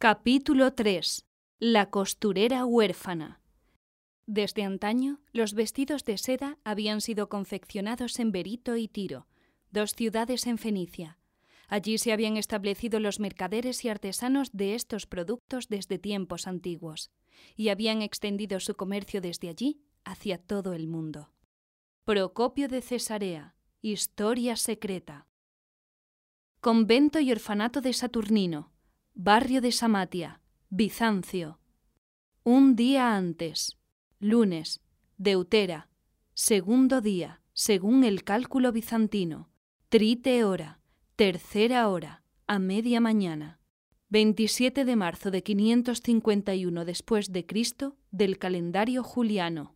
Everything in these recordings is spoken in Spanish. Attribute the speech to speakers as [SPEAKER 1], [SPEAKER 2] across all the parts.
[SPEAKER 1] Capítulo 3. La costurera huérfana. Desde antaño, los vestidos de seda habían sido confeccionados en Berito y Tiro, dos ciudades en Fenicia. Allí se habían establecido los mercaderes y artesanos de estos productos desde tiempos antiguos, y habían extendido su comercio desde allí hacia todo el mundo. Procopio de Cesarea. Historia secreta. Convento y orfanato de Saturnino barrio de Samatia, Bizancio. Un día antes, lunes, deutera, segundo día, según el cálculo bizantino, trite hora, tercera hora, a media mañana. 27 de marzo de 551 después de Cristo del calendario juliano.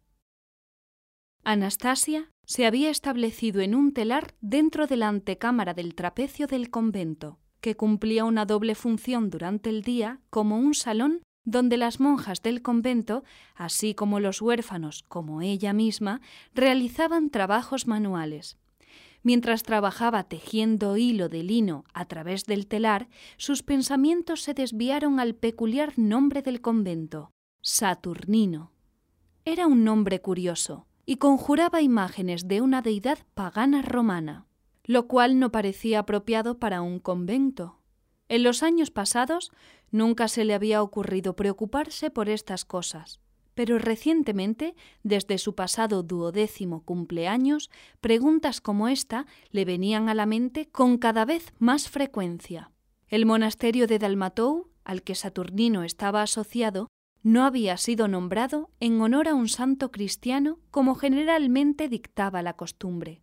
[SPEAKER 1] Anastasia se había establecido en un telar dentro de la antecámara del trapecio del convento que cumplía una doble función durante el día como un salón donde las monjas del convento, así como los huérfanos como ella misma, realizaban trabajos manuales. Mientras trabajaba tejiendo hilo de lino a través del telar, sus pensamientos se desviaron al peculiar nombre del convento, Saturnino. Era un nombre curioso y conjuraba imágenes de una deidad pagana romana lo cual no parecía apropiado para un convento. En los años pasados nunca se le había ocurrido preocuparse por estas cosas, pero recientemente, desde su pasado duodécimo cumpleaños, preguntas como esta le venían a la mente con cada vez más frecuencia. El monasterio de Dalmatou, al que Saturnino estaba asociado, no había sido nombrado en honor a un santo cristiano como generalmente dictaba la costumbre.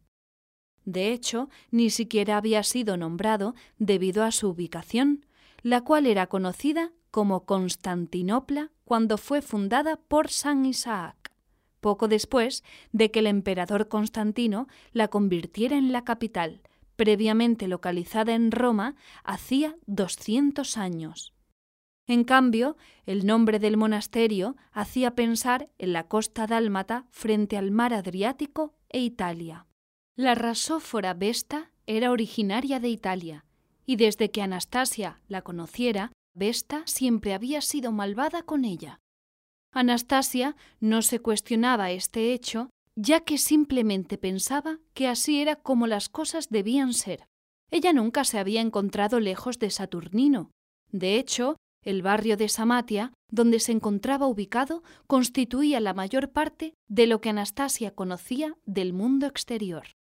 [SPEAKER 1] De hecho, ni siquiera había sido nombrado debido a su ubicación, la cual era conocida como Constantinopla cuando fue fundada por San Isaac, poco después de que el emperador Constantino la convirtiera en la capital, previamente localizada en Roma hacía 200 años. En cambio, el nombre del monasterio hacía pensar en la costa dálmata frente al mar Adriático e Italia. La rasófora Vesta era originaria de Italia, y desde que Anastasia la conociera, Vesta siempre había sido malvada con ella. Anastasia no se cuestionaba este hecho, ya que simplemente pensaba que así era como las cosas debían ser. Ella nunca se había encontrado lejos de Saturnino. De hecho, el barrio de Samatia, donde se encontraba ubicado, constituía la mayor parte de lo que Anastasia conocía del mundo exterior.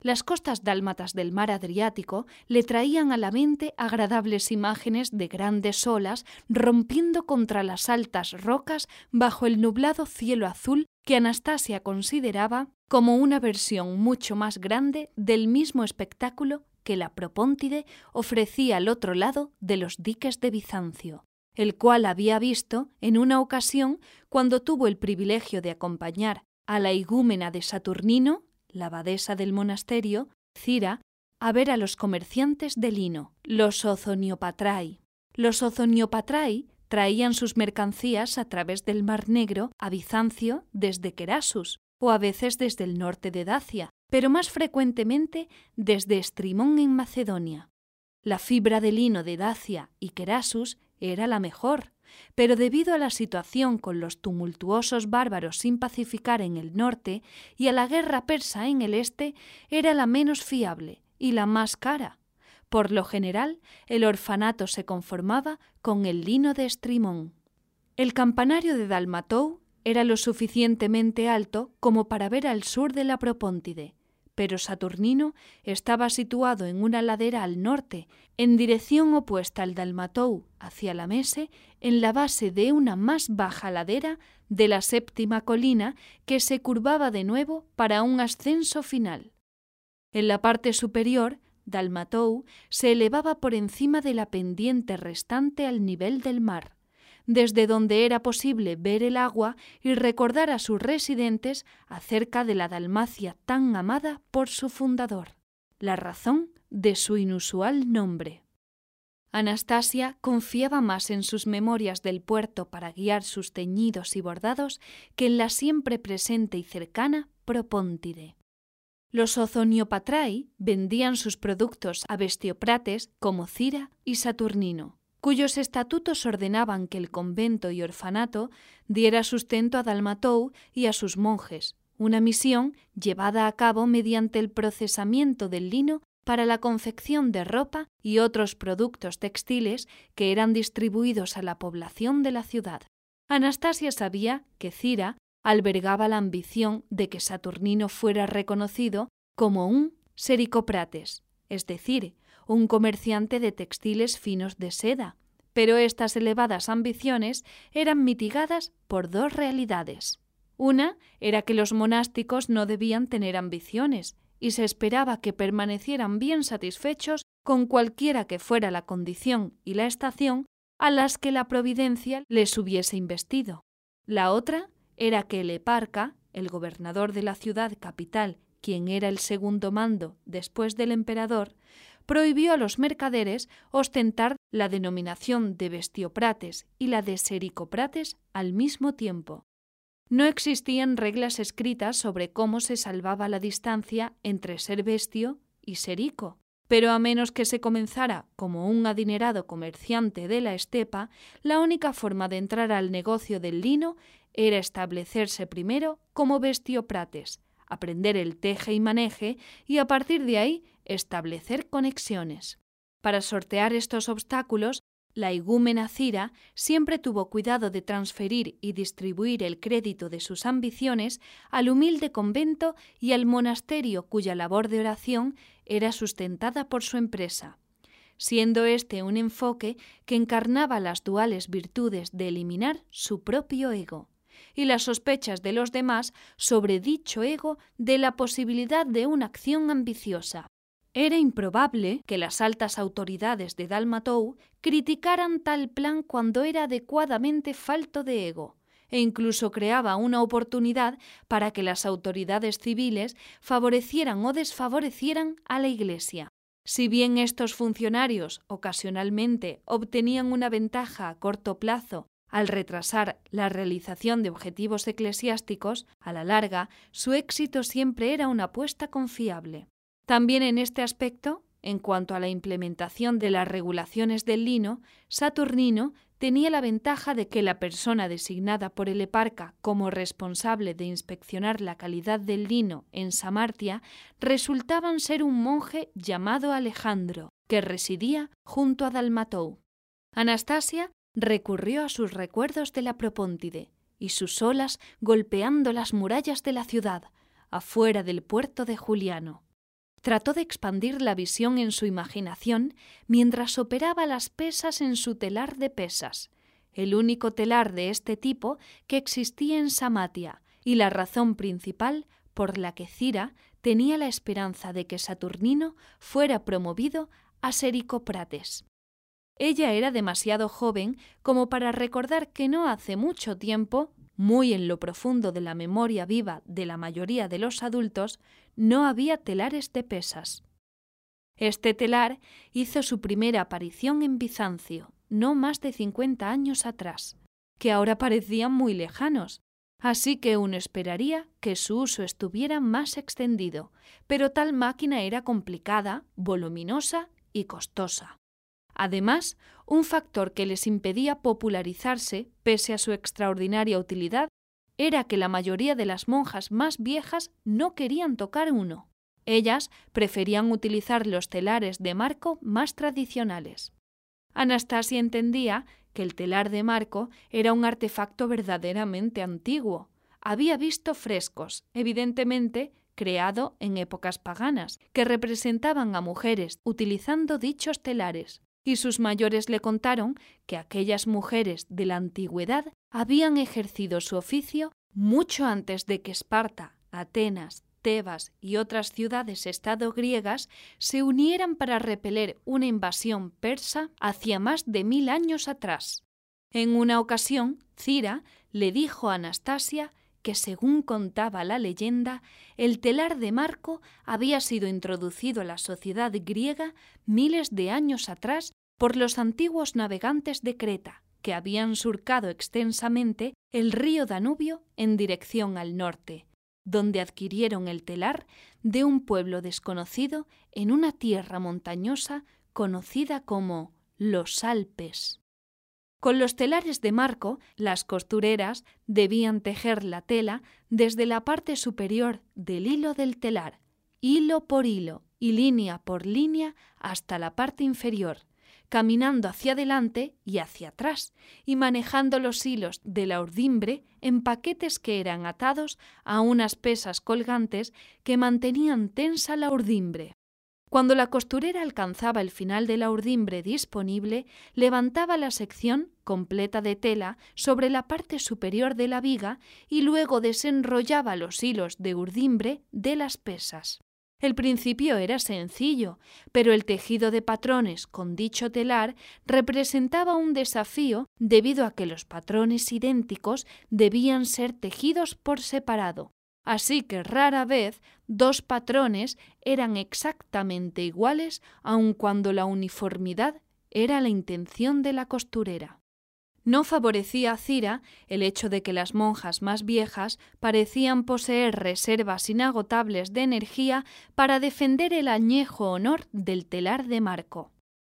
[SPEAKER 1] Las costas dálmatas del mar Adriático le traían a la mente agradables imágenes de grandes olas rompiendo contra las altas rocas bajo el nublado cielo azul que Anastasia consideraba como una versión mucho más grande del mismo espectáculo que la Propóntide ofrecía al otro lado de los diques de Bizancio, el cual había visto en una ocasión cuando tuvo el privilegio de acompañar a la igúmena de Saturnino la abadesa del monasterio, Cira, a ver a los comerciantes de lino, los ozoniopatrai. Los ozoniopatrai traían sus mercancías a través del Mar Negro a Bizancio desde Querasus, o a veces desde el norte de Dacia, pero más frecuentemente desde Estrimón en Macedonia. La fibra de lino de Dacia y Querasus era la mejor, pero debido a la situación con los tumultuosos bárbaros sin pacificar en el norte y a la guerra persa en el este, era la menos fiable y la más cara. Por lo general, el orfanato se conformaba con el lino de Estrimón. El campanario de Dalmatou era lo suficientemente alto como para ver al sur de la Propóntide, pero Saturnino estaba situado en una ladera al norte, en dirección opuesta al Dalmatou hacia la Mese, en la base de una más baja ladera de la séptima colina que se curvaba de nuevo para un ascenso final. En la parte superior, Dalmatou se elevaba por encima de la pendiente restante al nivel del mar desde donde era posible ver el agua y recordar a sus residentes acerca de la Dalmacia tan amada por su fundador, la razón de su inusual nombre. Anastasia confiaba más en sus memorias del puerto para guiar sus teñidos y bordados que en la siempre presente y cercana Propóntide. Los ozoniopatrai vendían sus productos a bestioprates como Cira y Saturnino cuyos estatutos ordenaban que el convento y orfanato diera sustento a Dalmatou y a sus monjes, una misión llevada a cabo mediante el procesamiento del lino para la confección de ropa y otros productos textiles que eran distribuidos a la población de la ciudad. Anastasia sabía que Cira albergaba la ambición de que Saturnino fuera reconocido como un sericoprates, es decir, un comerciante de textiles finos de seda, pero estas elevadas ambiciones eran mitigadas por dos realidades. Una era que los monásticos no debían tener ambiciones, y se esperaba que permanecieran bien satisfechos con cualquiera que fuera la condición y la estación a las que la providencia les hubiese investido. La otra era que el eparca, el gobernador de la ciudad capital, quien era el segundo mando después del emperador, prohibió a los mercaderes ostentar la denominación de bestioprates y la de sericoprates al mismo tiempo. No existían reglas escritas sobre cómo se salvaba la distancia entre ser bestio y serico, pero a menos que se comenzara como un adinerado comerciante de la estepa, la única forma de entrar al negocio del lino era establecerse primero como bestioprates, aprender el teje y maneje y a partir de ahí establecer conexiones. Para sortear estos obstáculos, la igúmena Cira siempre tuvo cuidado de transferir y distribuir el crédito de sus ambiciones al humilde convento y al monasterio cuya labor de oración era sustentada por su empresa, siendo este un enfoque que encarnaba las duales virtudes de eliminar su propio ego y las sospechas de los demás sobre dicho ego de la posibilidad de una acción ambiciosa. Era improbable que las altas autoridades de Dalmatou criticaran tal plan cuando era adecuadamente falto de ego, e incluso creaba una oportunidad para que las autoridades civiles favorecieran o desfavorecieran a la Iglesia. Si bien estos funcionarios ocasionalmente obtenían una ventaja a corto plazo al retrasar la realización de objetivos eclesiásticos, a la larga su éxito siempre era una apuesta confiable. También en este aspecto, en cuanto a la implementación de las regulaciones del lino, Saturnino tenía la ventaja de que la persona designada por el eparca como responsable de inspeccionar la calidad del lino en Samartia resultaban ser un monje llamado Alejandro, que residía junto a Dalmatou. Anastasia recurrió a sus recuerdos de la Propóntide y sus olas golpeando las murallas de la ciudad, afuera del puerto de Juliano. Trató de expandir la visión en su imaginación mientras operaba las pesas en su telar de pesas, el único telar de este tipo que existía en Samatia, y la razón principal por la que Cira tenía la esperanza de que Saturnino fuera promovido a Sericoprates. Ella era demasiado joven como para recordar que no hace mucho tiempo, muy en lo profundo de la memoria viva de la mayoría de los adultos, no había telares de pesas. Este telar hizo su primera aparición en Bizancio, no más de cincuenta años atrás, que ahora parecían muy lejanos, así que uno esperaría que su uso estuviera más extendido, pero tal máquina era complicada, voluminosa y costosa. Además, un factor que les impedía popularizarse, pese a su extraordinaria utilidad, era que la mayoría de las monjas más viejas no querían tocar uno. Ellas preferían utilizar los telares de marco más tradicionales. Anastasia entendía que el telar de marco era un artefacto verdaderamente antiguo. Había visto frescos, evidentemente creado en épocas paganas, que representaban a mujeres utilizando dichos telares, y sus mayores le contaron que aquellas mujeres de la antigüedad habían ejercido su oficio mucho antes de que Esparta, Atenas, Tebas y otras ciudades-estado griegas se unieran para repeler una invasión persa hacia más de mil años atrás. En una ocasión, Cira le dijo a Anastasia que, según contaba la leyenda, el telar de Marco había sido introducido a la sociedad griega miles de años atrás por los antiguos navegantes de Creta, que habían surcado extensamente el río Danubio en dirección al norte, donde adquirieron el telar de un pueblo desconocido en una tierra montañosa conocida como los Alpes. Con los telares de marco, las costureras debían tejer la tela desde la parte superior del hilo del telar, hilo por hilo y línea por línea hasta la parte inferior, caminando hacia adelante y hacia atrás, y manejando los hilos de la urdimbre en paquetes que eran atados a unas pesas colgantes que mantenían tensa la urdimbre. Cuando la costurera alcanzaba el final de la urdimbre disponible, levantaba la sección completa de tela sobre la parte superior de la viga y luego desenrollaba los hilos de urdimbre de las pesas. El principio era sencillo, pero el tejido de patrones con dicho telar representaba un desafío debido a que los patrones idénticos debían ser tejidos por separado. Así que rara vez dos patrones eran exactamente iguales aun cuando la uniformidad era la intención de la costurera. No favorecía a Cira el hecho de que las monjas más viejas parecían poseer reservas inagotables de energía para defender el añejo honor del telar de Marco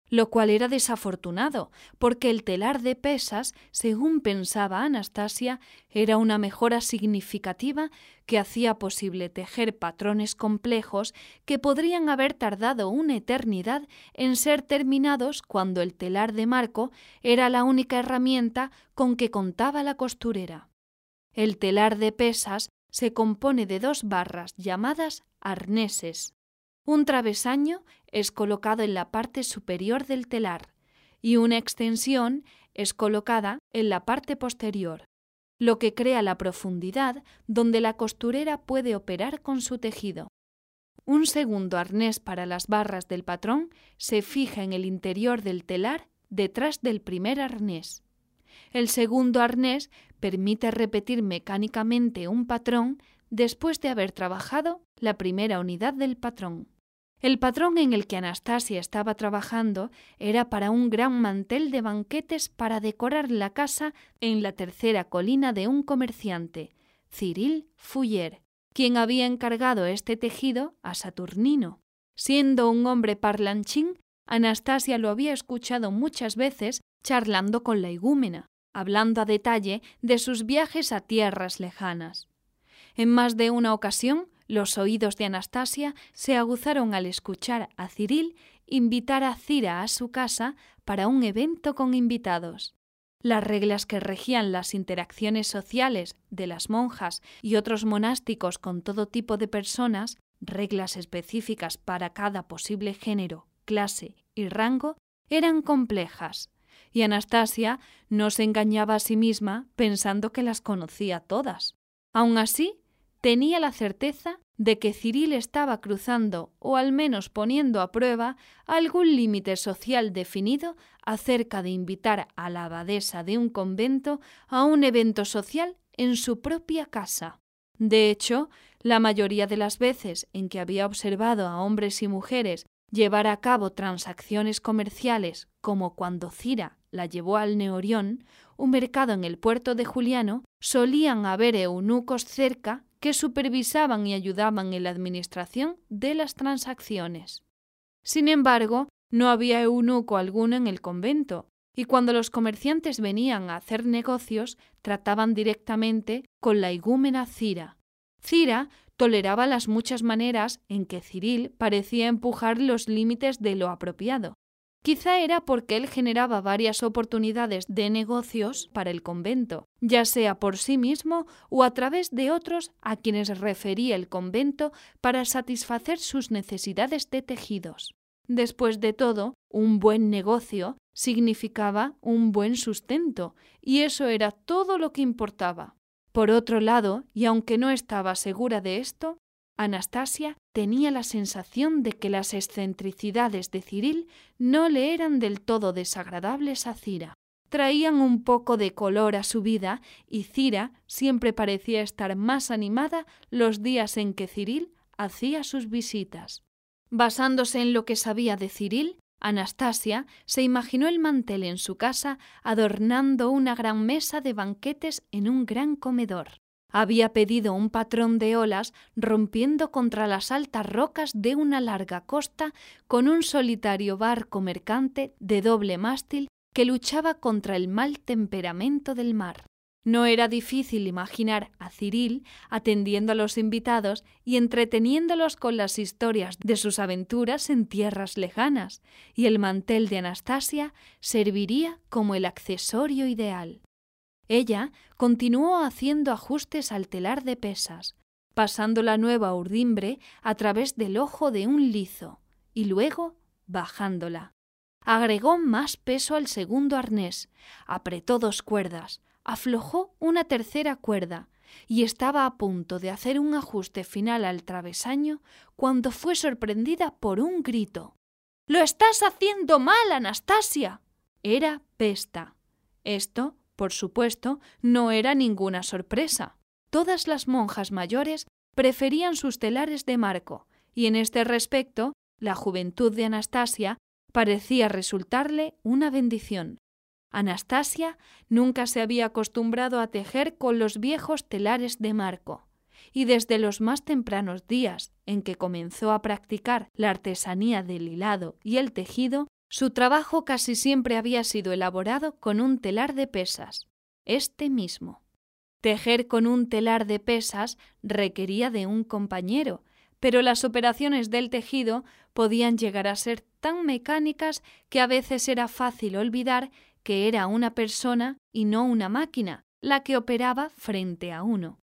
[SPEAKER 1] lo cual era desafortunado, porque el telar de pesas, según pensaba Anastasia, era una mejora significativa que hacía posible tejer patrones complejos que podrían haber tardado una eternidad en ser terminados cuando el telar de marco era la única herramienta con que contaba la costurera. El telar de pesas se compone de dos barras llamadas arneses. Un travesaño es colocado en la parte superior del telar y una extensión es colocada en la parte posterior, lo que crea la profundidad donde la costurera puede operar con su tejido. Un segundo arnés para las barras del patrón se fija en el interior del telar detrás del primer arnés. El segundo arnés permite repetir mecánicamente un patrón después de haber trabajado la primera unidad del patrón. El patrón en el que Anastasia estaba trabajando era para un gran mantel de banquetes para decorar la casa en la tercera colina de un comerciante, Cyril Fuller, quien había encargado este tejido a Saturnino. Siendo un hombre parlanchín, Anastasia lo había escuchado muchas veces charlando con la igúmena, hablando a detalle de sus viajes a tierras lejanas. En más de una ocasión los oídos de Anastasia se aguzaron al escuchar a Ciril invitar a Cira a su casa para un evento con invitados. Las reglas que regían las interacciones sociales de las monjas y otros monásticos con todo tipo de personas, reglas específicas para cada posible género, clase y rango, eran complejas, y Anastasia no se engañaba a sí misma pensando que las conocía todas. Aun así, tenía la certeza de que Ciril estaba cruzando o al menos poniendo a prueba algún límite social definido acerca de invitar a la abadesa de un convento a un evento social en su propia casa. De hecho, la mayoría de las veces en que había observado a hombres y mujeres llevar a cabo transacciones comerciales, como cuando Cira la llevó al Neorión, un mercado en el puerto de Juliano, solían haber eunucos cerca que supervisaban y ayudaban en la administración de las transacciones. Sin embargo, no había eunuco alguno en el convento, y cuando los comerciantes venían a hacer negocios, trataban directamente con la igúmena Cira. Cira toleraba las muchas maneras en que Ciril parecía empujar los límites de lo apropiado, Quizá era porque él generaba varias oportunidades de negocios para el convento, ya sea por sí mismo o a través de otros a quienes refería el convento para satisfacer sus necesidades de tejidos. Después de todo, un buen negocio significaba un buen sustento, y eso era todo lo que importaba. Por otro lado, y aunque no estaba segura de esto, Anastasia tenía la sensación de que las excentricidades de Ciril no le eran del todo desagradables a Cira. Traían un poco de color a su vida y Cira siempre parecía estar más animada los días en que Ciril hacía sus visitas. Basándose en lo que sabía de Ciril, Anastasia se imaginó el mantel en su casa adornando una gran mesa de banquetes en un gran comedor. Había pedido un patrón de olas rompiendo contra las altas rocas de una larga costa con un solitario barco mercante de doble mástil que luchaba contra el mal temperamento del mar. No era difícil imaginar a Ciril atendiendo a los invitados y entreteniéndolos con las historias de sus aventuras en tierras lejanas, y el mantel de Anastasia serviría como el accesorio ideal. Ella continuó haciendo ajustes al telar de pesas, pasando la nueva urdimbre a través del ojo de un lizo y luego bajándola. Agregó más peso al segundo arnés, apretó dos cuerdas, aflojó una tercera cuerda y estaba a punto de hacer un ajuste final al travesaño cuando fue sorprendida por un grito. ¡Lo estás haciendo mal, Anastasia! Era Pesta. Esto por supuesto, no era ninguna sorpresa. Todas las monjas mayores preferían sus telares de marco, y en este respecto, la juventud de Anastasia parecía resultarle una bendición. Anastasia nunca se había acostumbrado a tejer con los viejos telares de marco, y desde los más tempranos días en que comenzó a practicar la artesanía del hilado y el tejido, su trabajo casi siempre había sido elaborado con un telar de pesas, este mismo. Tejer con un telar de pesas requería de un compañero, pero las operaciones del tejido podían llegar a ser tan mecánicas que a veces era fácil olvidar que era una persona y no una máquina la que operaba frente a uno.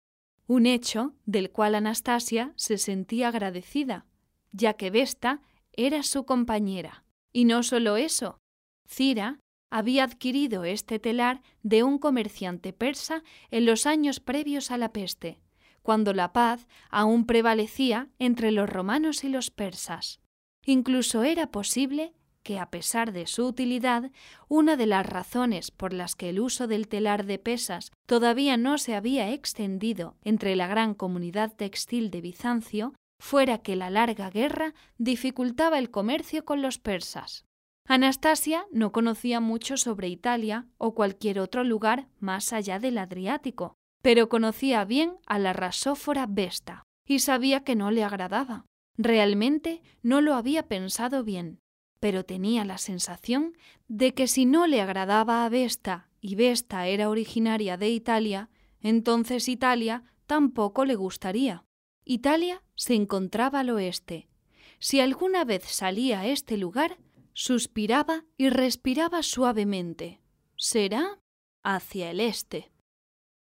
[SPEAKER 1] Un hecho del cual Anastasia se sentía agradecida, ya que Vesta era su compañera. Y no solo eso, Cira había adquirido este telar de un comerciante persa en los años previos a la peste, cuando la paz aún prevalecía entre los romanos y los persas. Incluso era posible que, a pesar de su utilidad, una de las razones por las que el uso del telar de pesas todavía no se había extendido entre la gran comunidad textil de Bizancio fuera que la larga guerra dificultaba el comercio con los persas. Anastasia no conocía mucho sobre Italia o cualquier otro lugar más allá del Adriático, pero conocía bien a la rasófora Vesta y sabía que no le agradaba. Realmente no lo había pensado bien, pero tenía la sensación de que si no le agradaba a Vesta y Vesta era originaria de Italia, entonces Italia tampoco le gustaría. Italia se encontraba al oeste. Si alguna vez salía a este lugar, suspiraba y respiraba suavemente. Será hacia el este.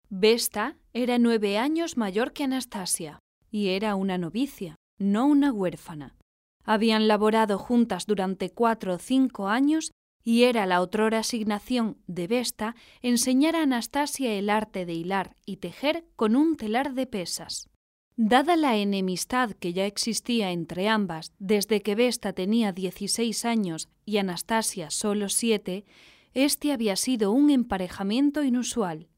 [SPEAKER 1] Vesta era nueve años mayor que Anastasia, y era una novicia, no una huérfana. Habían laborado juntas durante cuatro o cinco años y era la otrora asignación de Vesta enseñar a Anastasia el arte de hilar y tejer con un telar de pesas. Dada la enemistad que ya existía entre ambas desde que Vesta tenía dieciséis años y Anastasia solo siete, este había sido un emparejamiento inusual.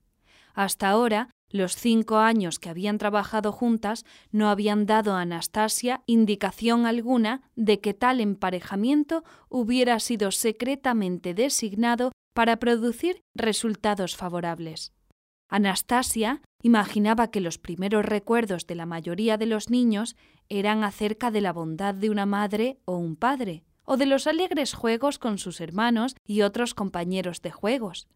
[SPEAKER 1] Hasta ahora, los cinco años que habían trabajado juntas no habían dado a Anastasia indicación alguna de que tal emparejamiento hubiera sido secretamente designado para producir resultados favorables. Anastasia imaginaba que los primeros recuerdos de la mayoría de los niños eran acerca de la bondad de una madre o un padre, o de los alegres juegos con sus hermanos y otros compañeros de juegos,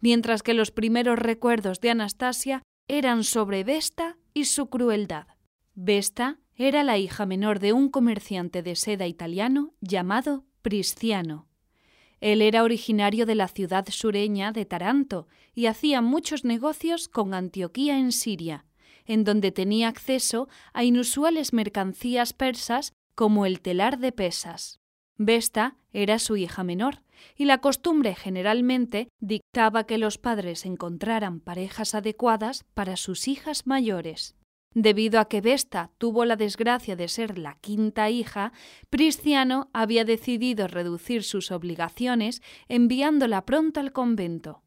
[SPEAKER 1] mientras que los primeros recuerdos de Anastasia eran sobre Vesta y su crueldad. Vesta era la hija menor de un comerciante de seda italiano llamado Prisciano, él era originario de la ciudad sureña de Taranto y hacía muchos negocios con Antioquía en Siria, en donde tenía acceso a inusuales mercancías persas como el telar de pesas. Vesta era su hija menor, y la costumbre generalmente dictaba que los padres encontraran parejas adecuadas para sus hijas mayores. Debido a que Vesta tuvo la desgracia de ser la quinta hija, Prisciano había decidido reducir sus obligaciones enviándola pronto al convento.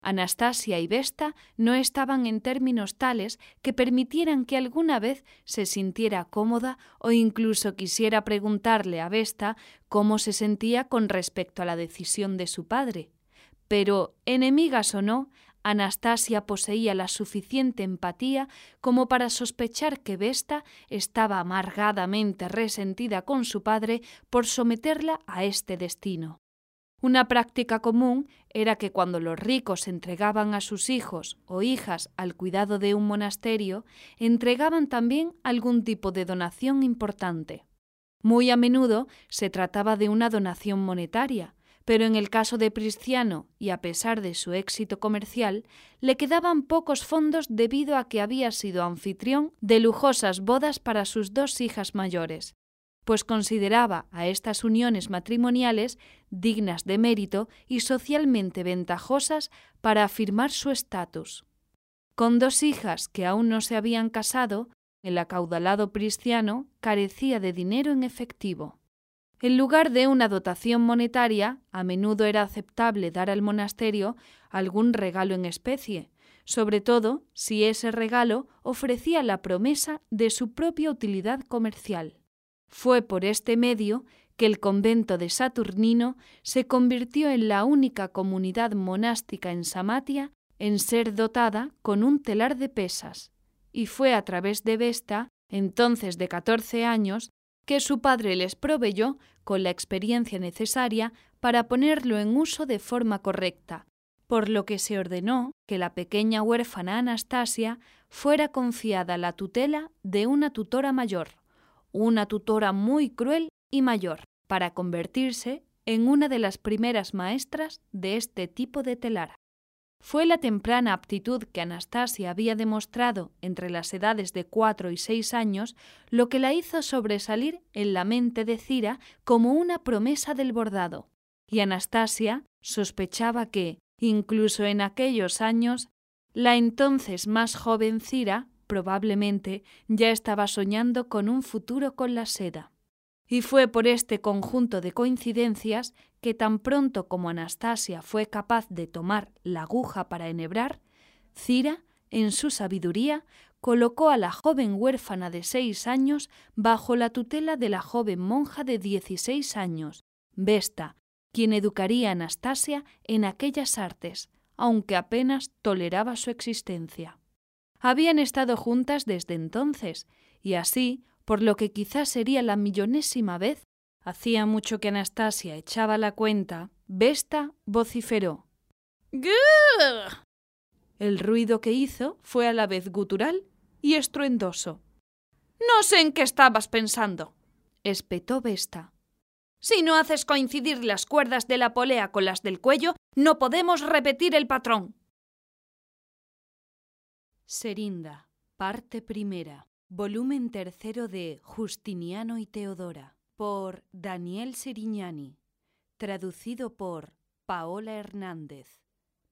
[SPEAKER 1] Anastasia y Vesta no estaban en términos tales que permitieran que alguna vez se sintiera cómoda o incluso quisiera preguntarle a Vesta cómo se sentía con respecto a la decisión de su padre. Pero, enemigas o no, Anastasia poseía la suficiente empatía como para sospechar que Vesta estaba amargadamente resentida con su padre por someterla a este destino. Una práctica común era que cuando los ricos entregaban a sus hijos o hijas al cuidado de un monasterio, entregaban también algún tipo de donación importante. Muy a menudo se trataba de una donación monetaria, pero en el caso de Prisciano, y a pesar de su éxito comercial, le quedaban pocos fondos debido a que había sido anfitrión de lujosas bodas para sus dos hijas mayores, pues consideraba a estas uniones matrimoniales dignas de mérito y socialmente ventajosas para afirmar su estatus. Con dos hijas que aún no se habían casado, el acaudalado Prisciano carecía de dinero en efectivo. En lugar de una dotación monetaria, a menudo era aceptable dar al monasterio algún regalo en especie, sobre todo si ese regalo ofrecía la promesa de su propia utilidad comercial. Fue por este medio que el convento de Saturnino se convirtió en la única comunidad monástica en Samatia en ser dotada con un telar de pesas, y fue a través de Vesta, entonces de catorce años, que su padre les proveyó con la experiencia necesaria para ponerlo en uso de forma correcta, por lo que se ordenó que la pequeña huérfana Anastasia fuera confiada la tutela de una tutora mayor, una tutora muy cruel y mayor, para convertirse en una de las primeras maestras de este tipo de telar. Fue la temprana aptitud que Anastasia había demostrado entre las edades de cuatro y seis años lo que la hizo sobresalir en la mente de Cira como una promesa del bordado, y Anastasia sospechaba que, incluso en aquellos años, la entonces más joven Cira probablemente ya estaba soñando con un futuro con la seda. Y fue por este conjunto de coincidencias que tan pronto como Anastasia fue capaz de tomar la aguja para enhebrar, Cira, en su sabiduría, colocó a la joven huérfana de seis años bajo la tutela de la joven monja de dieciséis años, Vesta, quien educaría a Anastasia en aquellas artes, aunque apenas toleraba su existencia. Habían estado juntas desde entonces, y así por lo que quizás sería la millonésima vez, hacía mucho que Anastasia echaba la cuenta, Vesta vociferó. ¡Grrr! El ruido que hizo fue a la vez gutural y estruendoso. No sé en qué estabas pensando, espetó Vesta. Si no haces coincidir las cuerdas de la polea con las del cuello, no podemos repetir el patrón. Serinda, parte primera. Volumen tercero de Justiniano y Teodora, por Daniel Sirignani, traducido por Paola Hernández,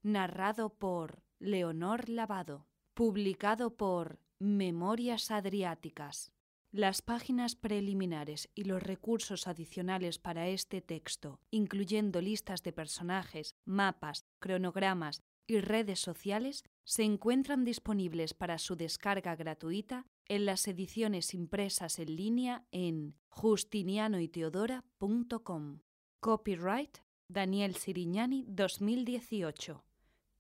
[SPEAKER 1] narrado por Leonor Lavado, publicado por Memorias Adriáticas. Las páginas preliminares y los recursos adicionales para este texto, incluyendo listas de personajes, mapas, cronogramas y redes sociales, se encuentran disponibles para su descarga gratuita en las ediciones impresas en línea en justinianoyteodora.com. Copyright Daniel Sirignani 2018.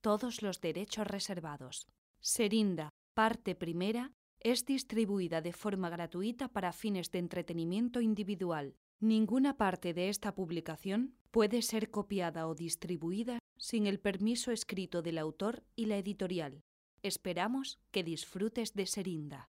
[SPEAKER 1] Todos los derechos reservados. Serinda, parte primera, es distribuida de forma gratuita para fines de entretenimiento individual. Ninguna parte de esta publicación puede ser copiada o distribuida sin el permiso escrito del autor y la editorial. Esperamos que disfrutes de Serinda.